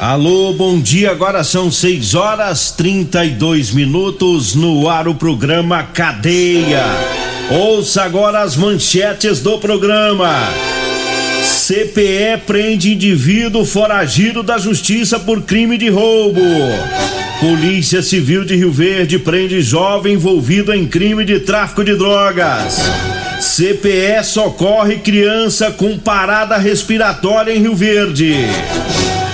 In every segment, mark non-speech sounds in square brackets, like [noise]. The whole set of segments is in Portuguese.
Alô, bom dia. Agora são 6 horas 32 minutos no ar o programa Cadeia. Ouça agora as manchetes do programa. CPE prende indivíduo foragido da justiça por crime de roubo. Polícia Civil de Rio Verde prende jovem envolvido em crime de tráfico de drogas. CPE socorre criança com parada respiratória em Rio Verde.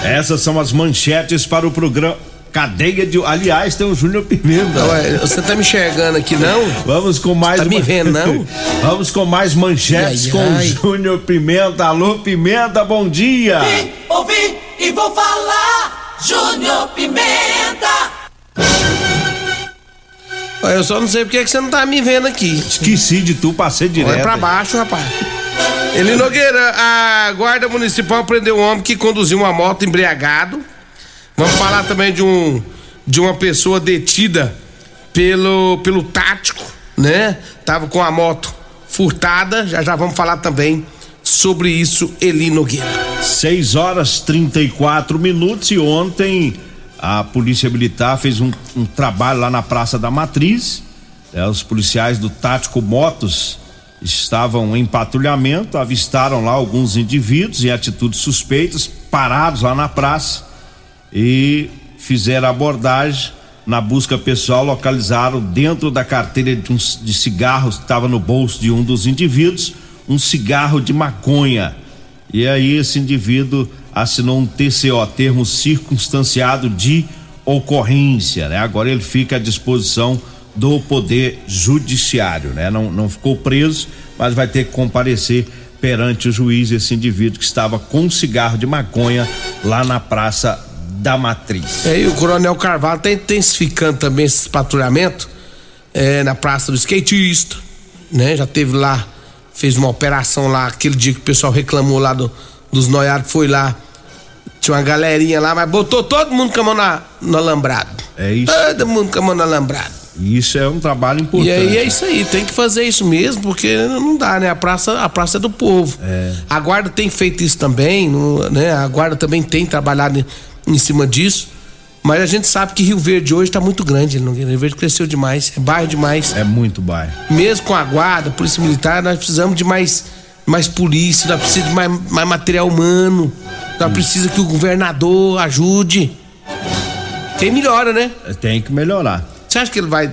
Essas são as manchetes para o programa. Cadeia de. Aliás, tem o Júnior Pimenta. Ué, você tá me enxergando aqui, não? Vamos com mais. Tá me vendo, não? [laughs] Vamos com mais manchetes Ai, com o ai. Júnior Pimenta. Alô, Pimenta, bom dia. Vim, ouvi e vou falar. Júnior Pimenta. Ué, Eu só não sei porque que você não tá me vendo aqui. Esqueci de tu, passei direto. Olha pra baixo, rapaz. Eli Nogueira, a Guarda Municipal prendeu um homem que conduziu uma moto embriagado. Vamos falar também de um de uma pessoa detida pelo pelo tático, né? Tava com a moto furtada. Já já vamos falar também sobre isso, Eli Nogueira. 6 horas 34 minutos e ontem a Polícia Militar fez um, um trabalho lá na Praça da Matriz. É, os policiais do Tático Motos estavam em patrulhamento, avistaram lá alguns indivíduos em atitudes suspeitas, parados lá na praça e fizeram abordagem. Na busca pessoal, localizaram dentro da carteira de, uns, de cigarros que estava no bolso de um dos indivíduos um cigarro de maconha. E aí esse indivíduo assinou um TCO, termo circunstanciado de ocorrência, né? Agora ele fica à disposição do poder judiciário, né? Não, não ficou preso, mas vai ter que comparecer perante o juiz esse indivíduo que estava com um cigarro de maconha lá na Praça da Matriz. É, e o Coronel Carvalho tá intensificando também esses patrulhamentos é, na Praça do Skatista, né? Já teve lá, fez uma operação lá, aquele dia que o pessoal reclamou lá do, dos noiados, foi lá, tinha uma galerinha lá, mas botou todo mundo com a mão na, no alambrado. É isso. Todo mundo com a mão no alambrado. E isso é um trabalho importante. E aí é isso aí, tem que fazer isso mesmo, porque não dá, né? A praça, a praça é do povo. A guarda tem feito isso também, né? A guarda também tem trabalhado em, cima disso. Mas a gente sabe que Rio Verde hoje tá muito grande, Nogueira. Rio Verde cresceu demais, é bairro demais. É muito bairro. Mesmo com a guarda, polícia militar, nós precisamos de mais, mais polícia, nós precisamos de mais, mais material humano. Nós precisamos que o governador ajude. Tem melhora, né? Tem que melhorar. Você acha que ele vai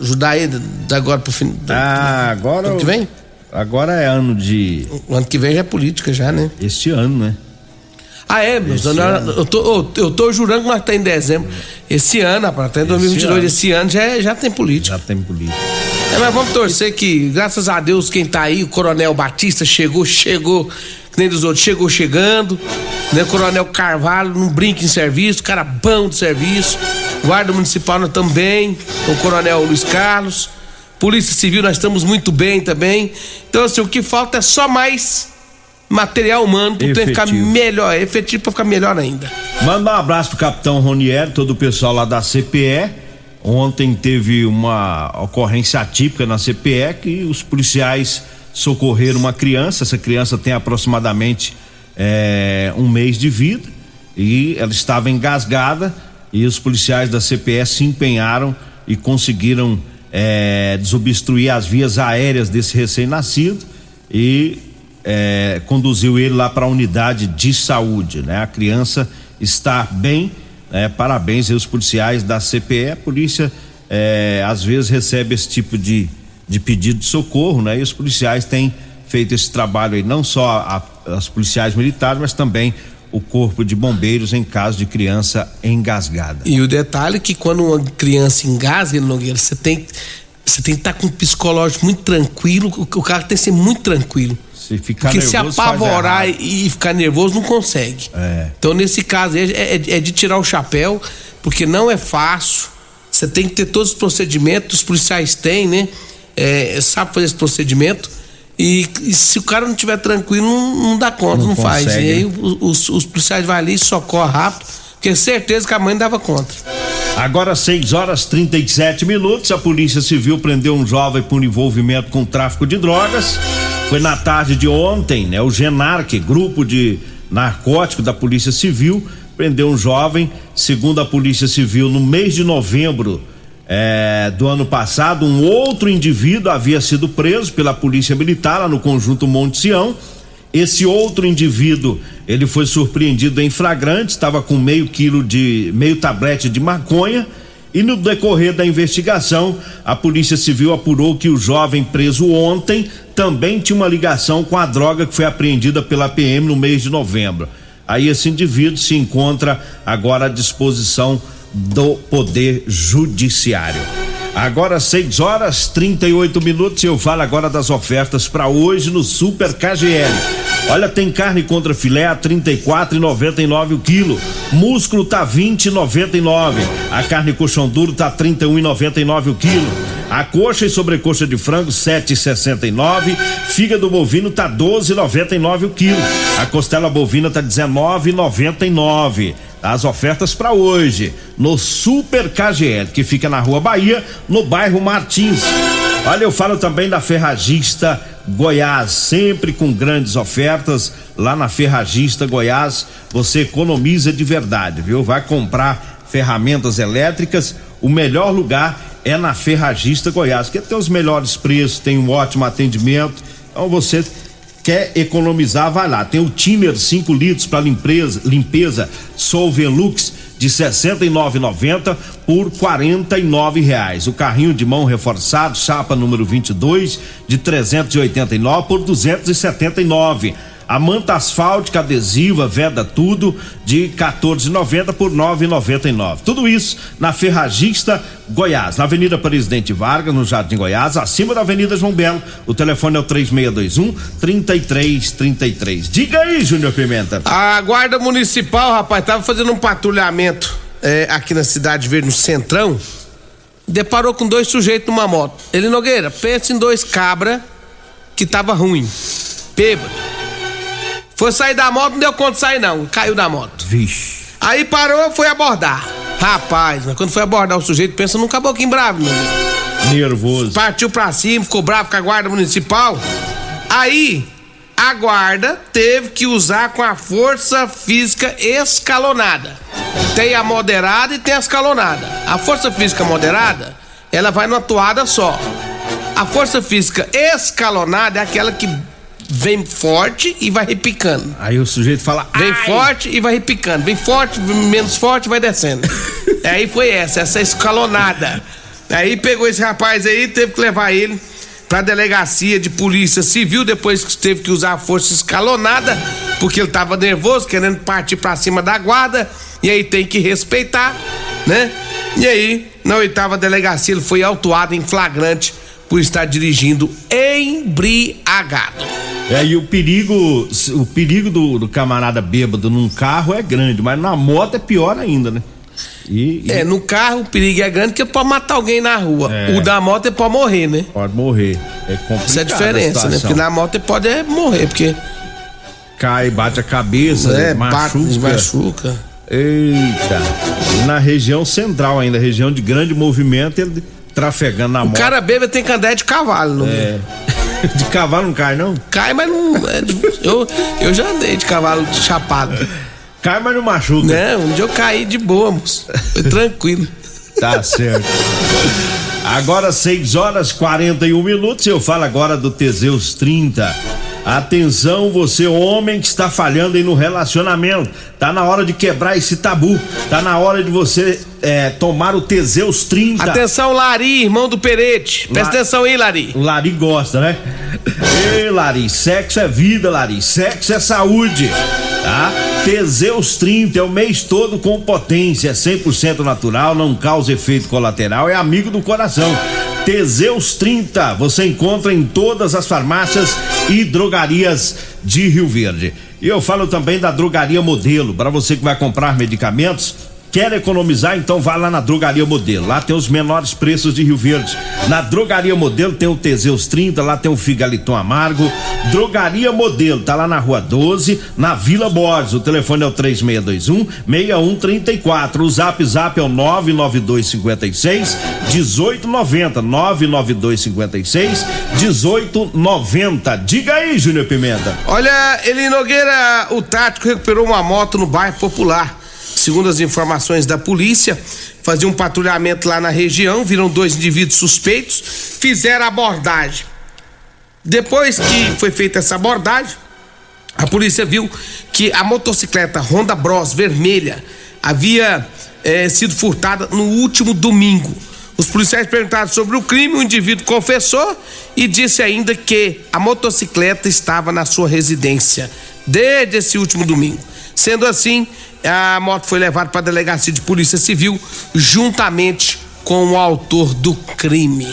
ajudar ele da agora pro fim? Ah, agora. Ano que vem? Agora é ano de. O ano que vem já é política, já, né? Este ano, né? Ah, é, meus eu, tô, eu, tô jurando que nós tá em dezembro. Esse ano, rapaz, até 2022, ano. esse ano já, é- já tem política. Já tem política. É, mas vamos torcer que, graças a Deus, quem tá aí, o Coronel Batista chegou, chegou, que nem dos outros, chegou chegando. Né? O Coronel Carvalho não brinca em serviço, cara bom de serviço. Guarda Municipal nós também, com o Coronel Luiz Carlos. Polícia Civil nós estamos muito bem também. Então, assim, o que falta é só mais material humano para ficar melhor, efetivo para ficar melhor ainda. Manda um abraço pro capitão Ronier, todo o pessoal lá da CPE. Ontem teve uma ocorrência atípica na CPE que os policiais socorreram uma criança. Essa criança tem aproximadamente eh, um mês de vida e ela estava engasgada e os policiais da CPE se empenharam e conseguiram eh, desobstruir as vias aéreas desse recém-nascido e é, conduziu ele lá para a unidade de saúde, né? A criança está bem. Né? Parabéns aos policiais da CPE. A polícia é, às vezes recebe esse tipo de, de pedido de socorro, né? E os policiais têm feito esse trabalho aí, não só a, as policiais militares, mas também o corpo de bombeiros em caso de criança engasgada. E o detalhe é que quando uma criança engasga, Nogueira, você tem você tem que estar com um psicológico muito tranquilo, o, cara tem que ser muito tranquilo. Se ficar Porque nervoso, se apavorar e, e ficar nervoso não consegue. É. Então nesse caso é, é, é de tirar o chapéu, porque não é fácil. Você tem que ter todos os procedimentos, os policiais têm, né? É, sabe fazer esse procedimento. E, e, se o cara não estiver tranquilo, não, não, dá conta, não, não faz. E aí os, os policiais vão ali, socorrem rápido, porque certeza que a mãe dava conta. Agora 6 horas 37 minutos, a Polícia Civil prendeu um jovem por envolvimento com tráfico de drogas. Foi na tarde de ontem, né? O Genarque, grupo de narcótico da Polícia Civil, prendeu um jovem, segundo a Polícia Civil, no mês de novembro é, do ano passado, um outro indivíduo havia sido preso pela Polícia Militar lá no conjunto Monte Sião. Esse outro indivíduo, ele foi surpreendido em flagrante, estava com meio quilo de meio tablete de maconha. E no decorrer da investigação, a Polícia Civil apurou que o jovem preso ontem também tinha uma ligação com a droga que foi apreendida pela PM no mês de novembro. Aí esse indivíduo se encontra agora à disposição do Poder Judiciário. Agora 6 horas 38 minutos e eu falo agora das ofertas para hoje no Super KGL. Olha, tem carne contra filé a 34,99 o quilo. Músculo tá 20,99. A carne colchão duro tá 31,99 o quilo. A coxa e sobrecoxa de frango 7,69. Fígado bovino tá 12,99 o quilo. A costela bovina tá 19,99 as ofertas para hoje no Super KGL, que fica na Rua Bahia, no bairro Martins. Olha, eu falo também da Ferragista Goiás, sempre com grandes ofertas. Lá na Ferragista Goiás, você economiza de verdade, viu? Vai comprar ferramentas elétricas, o melhor lugar é na Ferragista Goiás, que tem os melhores preços, tem um ótimo atendimento. Então você quer economizar, vai lá. Tem o Tiner 5 litros para limpeza, limpeza Solvelux de 69,90 por 49 reais. O carrinho de mão reforçado, chapa número 22 de 389 por 279. A manta asfáltica adesiva, veda tudo de 14,90 por 9,99. Tudo isso na Ferragista Goiás, na Avenida Presidente Vargas, no Jardim Goiás, acima da Avenida João Belo. O telefone é o 3621 3333. Diga aí, Júnior Pimenta. A Guarda Municipal, rapaz, tava fazendo um patrulhamento é, aqui na Cidade Verde, no Centrão. Deparou com dois sujeitos numa moto. Ele Nogueira, pensa em dois cabra que tava ruim. Bêbado. Foi sair da moto, não deu conta de sair, não. Caiu da moto. Vixe. Aí parou, foi abordar. Rapaz, mas quando foi abordar o sujeito, pensa num caboclinho bravo, meu amigo. Nervoso. Partiu pra cima, ficou bravo com a guarda municipal. Aí, a guarda teve que usar com a força física escalonada. Tem a moderada e tem a escalonada. A força física moderada, ela vai numa toada só. A força física escalonada é aquela que vem forte e vai repicando. Aí o sujeito fala. Vem "Ai". forte e vai repicando. Vem forte, menos forte, vai descendo. [laughs] aí foi essa, essa escalonada. Aí pegou esse rapaz aí, teve que levar ele pra delegacia de polícia civil, depois que teve que usar a força escalonada, porque ele tava nervoso, querendo partir pra cima da guarda, e aí tem que respeitar, né? E aí, na oitava delegacia, ele foi autuado em flagrante por estar dirigindo embriagado. É, e o perigo, o perigo do, do camarada bêbado num carro é grande, mas na moto é pior ainda, né? E, e É, no carro o perigo é grande porque pode matar alguém na rua. É. O da moto é pode morrer, né? pode morrer. É complicado. Essa é a diferença, né? Porque na moto ele pode é morrer, porque Cai, bate a cabeça, é, machuca. bate, machuca. Eita. Na região central ainda, região de grande movimento, ele trafegando na O moto. cara bêbado tem que andar de cavalo, não É. [laughs] De cavalo não cai, não? Cai, mas não. é eu, eu já andei de cavalo chapado. Cai, mas não machuca. Né? Um dia eu caí de boa, moço. Foi [laughs] tranquilo. Tá certo. Agora 6 horas 41 minutos. Eu falo agora do Teseus 30. Atenção, você homem que está falhando aí no relacionamento. Tá na hora de quebrar esse tabu. Tá na hora de você é, tomar o Teseus 30. Atenção, Lari, irmão do Perete. Presta La- atenção aí, Lari. O Lari gosta, né? Ei, Lari, sexo é vida, Lari. Sexo é saúde. Tá? Teseus 30 é o mês todo com potência, é 100% natural, não causa efeito colateral, é amigo do coração. Teseus 30 você encontra em todas as farmácias e drogarias de Rio Verde. E eu falo também da Drogaria Modelo, para você que vai comprar medicamentos. Quer economizar? Então vá lá na Drogaria Modelo. Lá tem os menores preços de Rio Verde. Na Drogaria Modelo tem o Teseus 30, lá tem o Figaliton Amargo. Drogaria Modelo, tá lá na Rua 12, na Vila Borges. O telefone é o 3621 6134. O Zap Zap é o 99256 1890. 99256 1890. Diga aí, Júnior Pimenta. Olha, Eli Nogueira, o tático recuperou uma moto no bairro Popular. Segundo as informações da polícia, fazia um patrulhamento lá na região, viram dois indivíduos suspeitos, fizeram a abordagem. Depois que foi feita essa abordagem, a polícia viu que a motocicleta Honda Bros vermelha havia eh, sido furtada no último domingo. Os policiais perguntaram sobre o crime, o indivíduo confessou e disse ainda que a motocicleta estava na sua residência desde esse último domingo. Sendo assim, a moto foi levada para a delegacia de polícia civil juntamente com o autor do crime.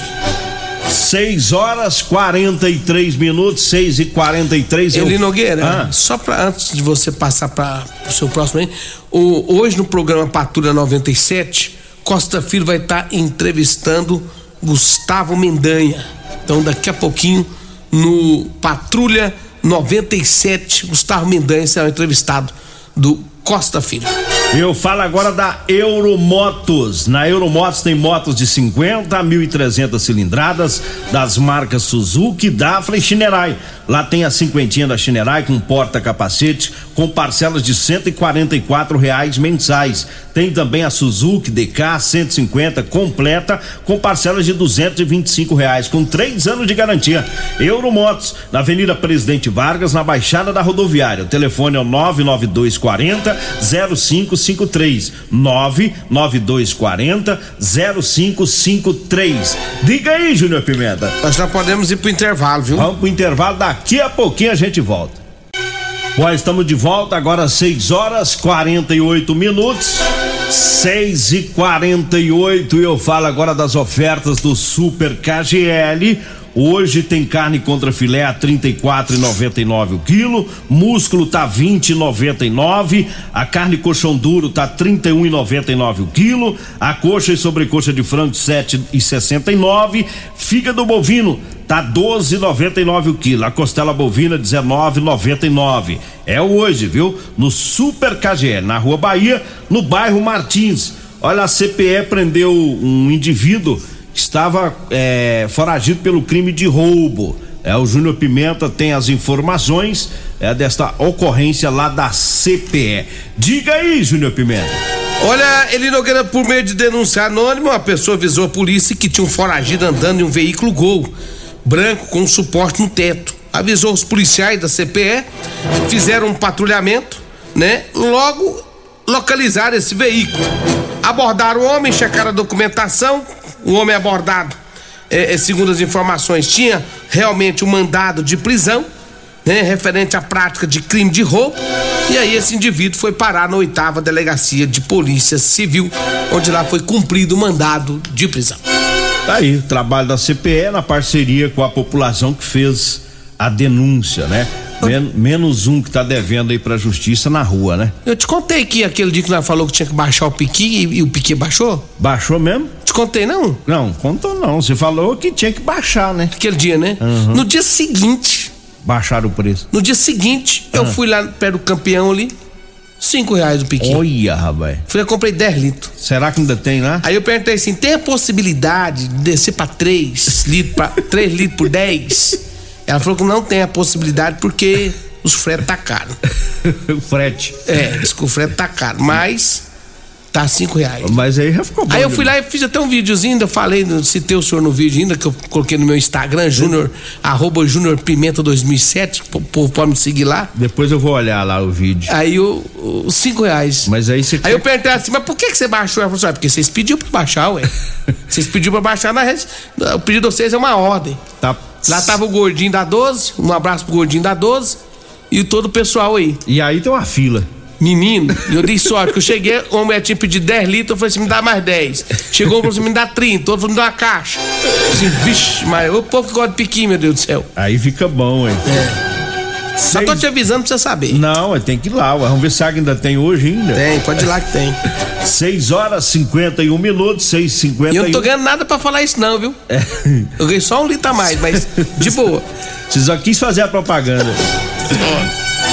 6 horas 43 minutos, 6 e 43 Eli eu- Nogueira, Ah, só para antes de você passar para o seu próximo aí, o- hoje no programa Patrulha 97, Costa Filho vai estar entrevistando Gustavo Mendanha. Então daqui a pouquinho no Patrulha 97, Gustavo Mendanha será entrevistado do Costa Filho. Eu falo agora da Euromotos. Na Euromotos tem motos de 50 a 1.300 cilindradas das marcas Suzuki, Dafra e Shinerai. Lá tem a cinquentinha da Shinerai com porta-capacete com parcelas de 144 reais mensais. Tem também a Suzuki DK 150 completa com parcelas de 225 reais com três anos de garantia. Euromotos na Avenida Presidente Vargas na Baixada da Rodoviária. O telefone é o 99240 0553 99240 0553. Diga aí, Júnior Pimenta. Nós já podemos ir pro intervalo, viu? Vamos pro intervalo, daqui a pouquinho a gente volta. Bom, estamos de volta agora 6 horas 48 minutos. 6 e 48 e eu falo agora das ofertas do Super KGL. Hoje tem carne contra filé a 34,99 o quilo, músculo tá 20,99, a carne colchão duro tá 31,99 o quilo, a coxa e sobrecoxa de frango 7,69, fígado bovino tá 12,99 o quilo, a costela bovina 19,99. É hoje, viu? No Super KGL, na Rua Bahia, no bairro Martins. Olha, a CPE prendeu um indivíduo estava é, foragido pelo crime de roubo. É, o Júnior Pimenta tem as informações é, desta ocorrência lá da CPE. Diga aí, Júnior Pimenta. Olha, Eli Nogueira, por meio de denúncia anônima, uma pessoa avisou a polícia que tinha um foragido andando em um veículo Gol, branco com um suporte no teto. Avisou os policiais da CPE, fizeram um patrulhamento, né? Logo localizaram esse veículo. Abordaram o homem, checaram a documentação, o homem abordado, é, é, segundo as informações, tinha realmente um mandado de prisão, né, referente à prática de crime de roubo. E aí esse indivíduo foi parar na oitava delegacia de polícia civil, onde lá foi cumprido o mandado de prisão. Tá aí, trabalho da CPE na parceria com a população que fez a denúncia, né? Men- menos um que tá devendo aí pra justiça na rua, né? Eu te contei que aquele dia que nós falou que tinha que baixar o piqui e, e o piqui baixou? Baixou mesmo? Te contei não? Não, contou não. Você falou que tinha que baixar, né? Aquele dia, né? No dia seguinte, Baixar o preço. no dia seguinte, eu fui lá perto do campeão ali, cinco reais o piqui. Olha, rapaz. Fui lá, comprei 10 litros. Será que ainda tem lá? Aí eu perguntei assim: tem a possibilidade de descer pra 3 litros, pra [laughs] 3 litros por 10? Ela falou que não tem a possibilidade porque os fretes tá caro. [laughs] o frete. É, diz que o frete tá caro. Mas Tá cinco reais. Mas aí já ficou bom. Aí eu fui demais. lá e fiz até um videozinho, ainda falei, citei o senhor no vídeo ainda, que eu coloquei no meu Instagram, júnior, arroba júnior pimenta 2007, o povo pode me seguir lá. Depois eu vou olhar lá o vídeo. Aí o- os cinco reais. Mas aí você Aí eu perguntei assim, mas por que, que você baixou? Ela falou assim, "Ah, porque vocês pediram pra baixar, ué. [laughs] vocês pediram pra baixar na rede. O pedido de vocês é uma ordem. tá. Lá tava o gordinho da 12, um abraço pro gordinho da 12 e todo o pessoal aí. E aí tem uma fila. Menino, e eu dei sorte, que eu cheguei, uma mulher tinha pedido 10 litros, eu falei assim, me dá mais 10. Chegou um falou assim, me dá 30, outro falou, me dá uma caixa. Assim, vixe, mas o povo que gosta de piquinho, meu Deus do céu. Aí fica bom, hein? Só tô te avisando pra você saber. Não, tem que ir lá. Vamos ver se ainda tem hoje ainda. Tem, pode ir lá que tem. 6 horas 51 minutos, 6 E 51 eu não tô ganhando nada pra falar isso não, viu? Eu ganhei só um litro a mais, mas de boa. Você só quis fazer a propaganda.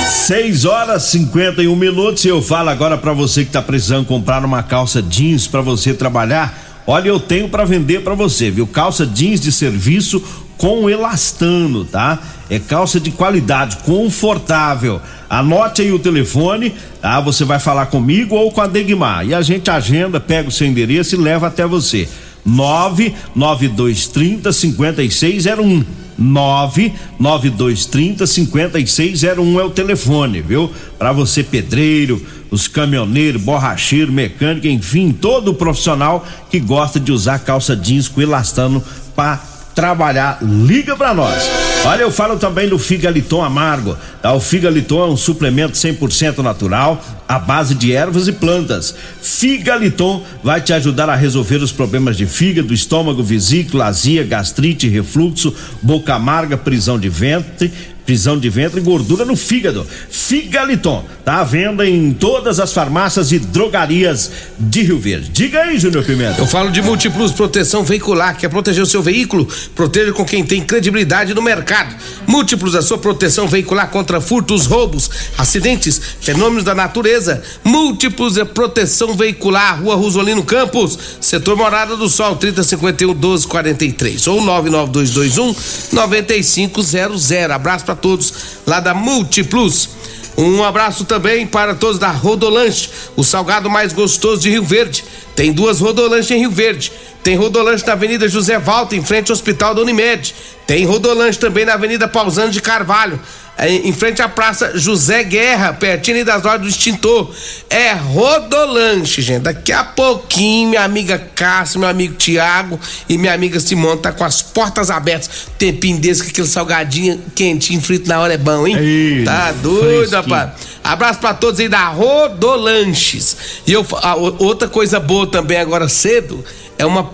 6 horas 51 minutos e eu falo agora pra você que tá precisando comprar uma calça jeans pra você trabalhar. Olha, eu tenho pra vender pra você, viu? Calça jeans de serviço com elastano, tá? É calça de qualidade, confortável. Anote aí o telefone, tá? Você vai falar comigo ou com a Degmar. E a gente agenda, pega o seu endereço e leva até você. 99230 5601. 99230 5601 é o telefone, viu? Para você pedreiro, os caminhoneiros, borracheiro, mecânico, enfim, todo profissional que gosta de usar calça jeans com elastano para trabalhar, liga pra nós. Olha, eu falo também do Figaliton Amargo. Tá? O Figaliton é um suplemento 100% natural, à base de ervas e plantas. Figaliton vai te ajudar a resolver os problemas de fígado, estômago, vesícula, azia, gastrite, refluxo, boca amarga, prisão de ventre, prisão de ventre e gordura no fígado. Figaliton, tá à venda em todas as farmácias e drogarias de Rio Verde. Diga aí, Júnior Pimenta. Eu falo de Multiplus Proteção Veicular, quer proteger o seu veículo? Proteja com quem tem credibilidade no mercado. Múltiplos, a sua proteção veicular contra furtos, roubos, acidentes, fenômenos da natureza. Múltiplos é proteção veicular, Rua Rosolino Campos, setor Morada do Sol, 3051 1243 ou 99221 9500. Abraço para todos lá da Multiplus. Um abraço também para todos da Rodolanche, o salgado mais gostoso de Rio Verde. Tem duas Rodolanches em Rio Verde. Tem Rodolanche na Avenida José Valta, em frente ao Hospital da Unimed. Tem Rodolanche também na Avenida Pausano de Carvalho, eh, em frente à Praça José Guerra, pertinho das lojas do extintor. É Rodolanche, gente. Daqui a pouquinho, minha amiga Cássia, meu amigo Tiago e minha amiga Simone tá com as portas abertas. Tempinho desse, aquele salgadinho quentinho, frito na hora é bom, hein? Ei, tá doido, rapaz. Abraço pra todos aí da Rodolanches. E eu, a, o- outra coisa boa também agora cedo é uma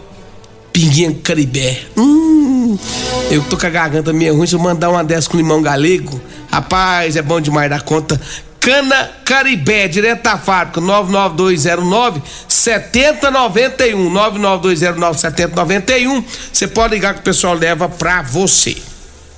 pinguinha caribé. Hum, eu tô com a garganta meio ruim, se eu mandar uma dessa com limão galego, rapaz, é bom demais da conta. Cana Caribé, direto da fábrica, 99209 7091. 99209 7091. Você pode ligar que o pessoal leva pra você.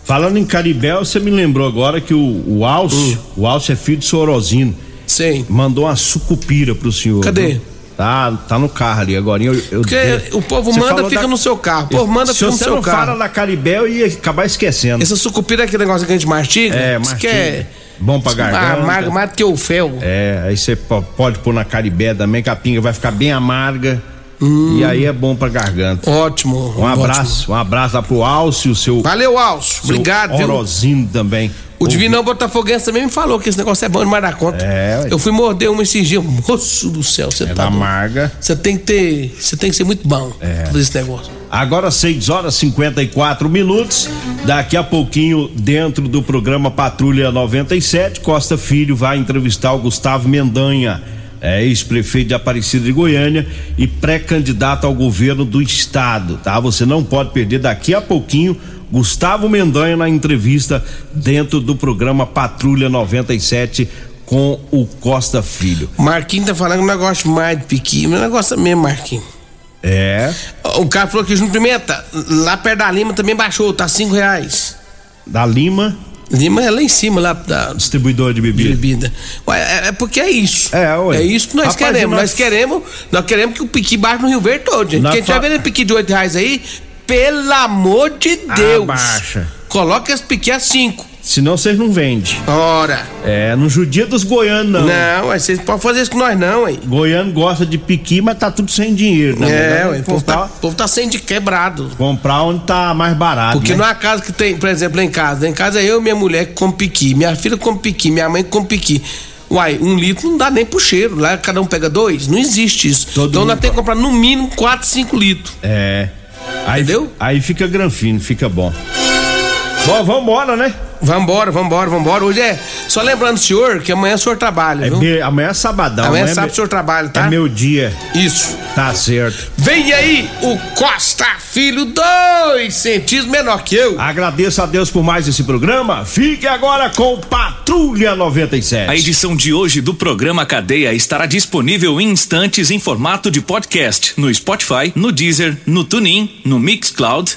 Falando em Caribé, você me lembrou agora que o, o Alcio, o Alcio é filho de Sorosino, Sim. mandou uma sucupira pro senhor. Cadê? viu? Tá, tá no carro ali agora. Eu, eu- Porque o povo Você manda, fica da- no seu carro. O povo manda, fica no você seu não carro. fala da Caribé, eu ia acabar esquecendo. Essa sucupira é aquele negócio que a gente mastiga. É, mastiga. que é Bom pra garganta. amargo mais do que o fel. É, aí você po- pode pôr na Caribé também, que a pinga vai ficar bem amarga. Hum. E aí é bom pra garganta. Ótimo. Um abraço, um abraço lá pro Alcio, seu. Valeu, Alcio. seu Obrigado, viu? Orozino também. O Divinão Botafoguense também me falou que esse negócio é bom demais da conta. É. Eu fui morder uma esses dias. Moço do céu, você É tá. amarga. Você tem que ter. Você tem que ser muito bom É. pra fazer esse negócio. Agora 6 horas e 54 minutos. Daqui a pouquinho, dentro do programa Patrulha 97, Costa Filho vai entrevistar o Gustavo Mendanha, é, ex-prefeito de Aparecida de Goiânia e pré-candidato ao governo do estado, tá? Você não pode perder daqui a pouquinho. Gustavo Mendanha na entrevista dentro do programa Patrulha 97 com o Costa Filho. Marquinhos tá falando que não gosta mais de piqui, mas não gosta mesmo, Marquinhos. É, O cara falou que Junto Pimenta, lá perto da Lima também baixou, tá cinco reais. da Lima, Lima é lá em cima, lá da distribuidor de de bebida. bebida. Ué, é, é porque é isso. É, ué. É isso que nós Rapaz, queremos. nós- Nós queremos, nós queremos que o piqui baixe no Rio Verde todo, gente. Nós Quem fa- tiver vendendo piqui de 8 reais aí, pelo amor de Deus. Abaixa. Coloca esse piqui a 5. Senão vocês não vendem. Ora. É, não judia dos goianos, não. Não, ué, vocês não podem fazer isso com nós, não, hein? Goiano gosta de piqui, mas tá tudo sem dinheiro, né? É, o povo tá, povo tá sendo de quebrado. comprar onde tá mais barato. Porque né? não é a casa que tem, por exemplo, lá em casa. Em casa é eu e minha mulher que come piqui. Minha filha come piqui, minha mãe come piqui. Uai, um litro não dá nem pro cheiro. Lá cada um pega dois. Não existe isso. Todo então nós temos que comprar no mínimo 4, 5 litros. É. Aí, Entendeu? Aí fica granfino, fica bom. Bom, vambora, né? Vambora, vambora, vambora. Hoje é. Só lembrando o senhor que amanhã o senhor trabalha, É amanhã é sabadão. Amanhã é sabe me- o senhor trabalha, tá? É meu dia. Isso. Tá certo. Vem aí o Costa Filho, dois centímetros menor que eu. Agradeço a Deus por mais esse programa. Fique agora com Patrulha 97. A edição de hoje do programa Cadeia estará disponível em instantes em formato de podcast no Spotify, no Deezer, no TuneIn, no Mixcloud,